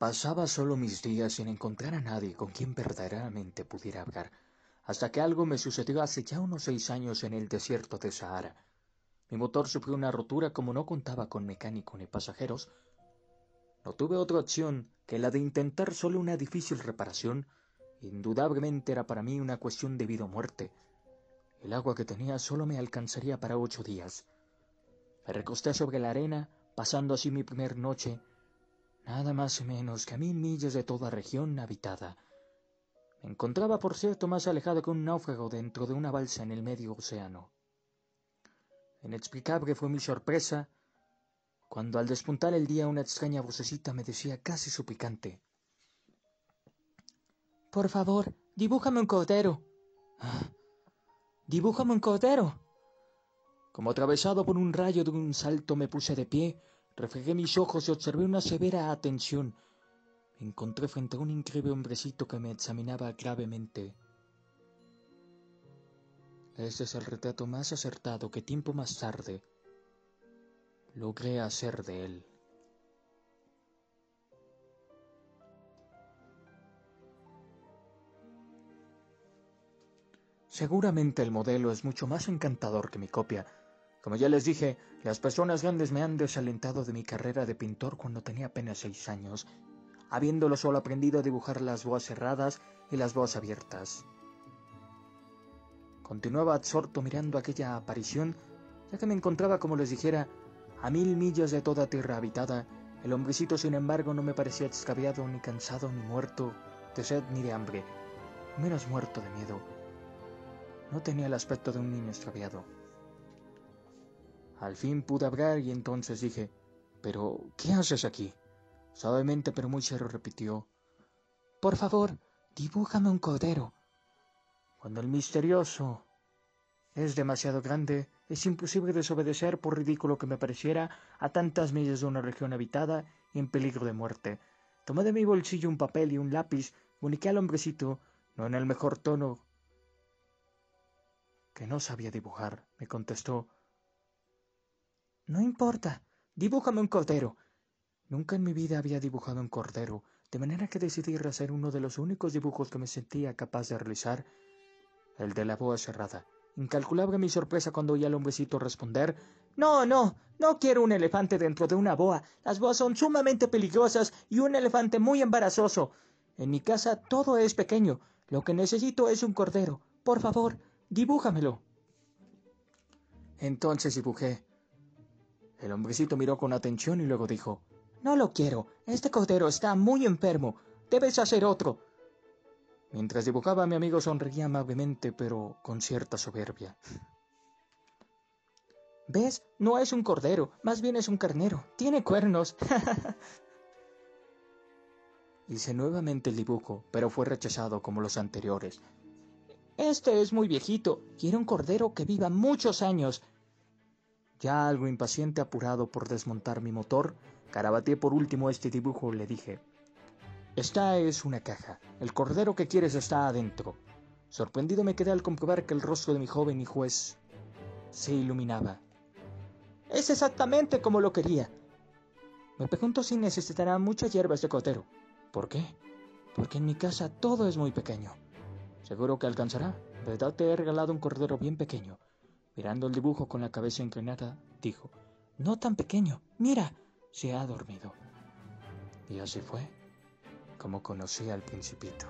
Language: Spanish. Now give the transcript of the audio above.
Pasaba solo mis días sin encontrar a nadie con quien verdaderamente pudiera hablar, hasta que algo me sucedió hace ya unos seis años en el desierto de Sahara. Mi motor sufrió una rotura como no contaba con mecánico ni pasajeros. No tuve otra opción que la de intentar solo una difícil reparación. Indudablemente era para mí una cuestión de vida o muerte. El agua que tenía solo me alcanzaría para ocho días. Me recosté sobre la arena, pasando así mi primer noche nada más y menos que a mil millas de toda región habitada. Me encontraba, por cierto, más alejado que un náufrago dentro de una balsa en el medio océano. Inexplicable fue mi sorpresa cuando al despuntar el día una extraña vocecita me decía casi suplicante. Por favor, dibújame un cordero. Ah, dibújame un cordero. Como atravesado por un rayo de un salto me puse de pie Reflejé mis ojos y observé una severa atención. Me encontré frente a un increíble hombrecito que me examinaba gravemente. Ese es el retrato más acertado que tiempo más tarde logré hacer de él. Seguramente el modelo es mucho más encantador que mi copia, como ya les dije, las personas grandes me han desalentado de mi carrera de pintor cuando tenía apenas seis años, habiéndolo solo aprendido a dibujar las boas cerradas y las boas abiertas. Continuaba absorto mirando aquella aparición, ya que me encontraba, como les dijera, a mil millas de toda tierra habitada. El hombrecito, sin embargo, no me parecía extraviado, ni cansado, ni muerto de sed ni de hambre, menos muerto de miedo. No tenía el aspecto de un niño extraviado. Al fin pude hablar y entonces dije, ¿pero qué haces aquí? Suavemente pero muy serio repitió, Por favor, dibújame un cordero. Cuando el misterioso es demasiado grande, es imposible desobedecer por ridículo que me pareciera a tantas millas de una región habitada y en peligro de muerte. Tomé de mi bolsillo un papel y un lápiz, comuniqué al hombrecito, no en el mejor tono, que no sabía dibujar, me contestó, no importa, dibújame un cordero. Nunca en mi vida había dibujado un cordero, de manera que decidí hacer uno de los únicos dibujos que me sentía capaz de realizar, el de la boa cerrada. Incalculable mi sorpresa cuando oí al hombrecito responder No, no, no quiero un elefante dentro de una boa. Las boas son sumamente peligrosas y un elefante muy embarazoso. En mi casa todo es pequeño. Lo que necesito es un cordero. Por favor, dibújamelo. Entonces dibujé el hombrecito miró con atención y luego dijo, No lo quiero. Este cordero está muy enfermo. Debes hacer otro. Mientras dibujaba, mi amigo sonreía amablemente, pero con cierta soberbia. ¿Ves? No es un cordero, más bien es un carnero. Tiene cuernos. Hice nuevamente el dibujo, pero fue rechazado como los anteriores. Este es muy viejito. Quiero un cordero que viva muchos años. Ya algo impaciente, apurado por desmontar mi motor, carabateé por último este dibujo, le dije, Esta es una caja. El cordero que quieres está adentro. Sorprendido me quedé al comprobar que el rostro de mi joven y juez se iluminaba. Es exactamente como lo quería. Me pregunto si necesitará muchas hierbas de cordero. ¿Por qué? Porque en mi casa todo es muy pequeño. Seguro que alcanzará. ¿Verdad te he regalado un cordero bien pequeño? Mirando el dibujo con la cabeza inclinada, dijo, No tan pequeño, mira, se ha dormido. Y así fue como conocí al principito.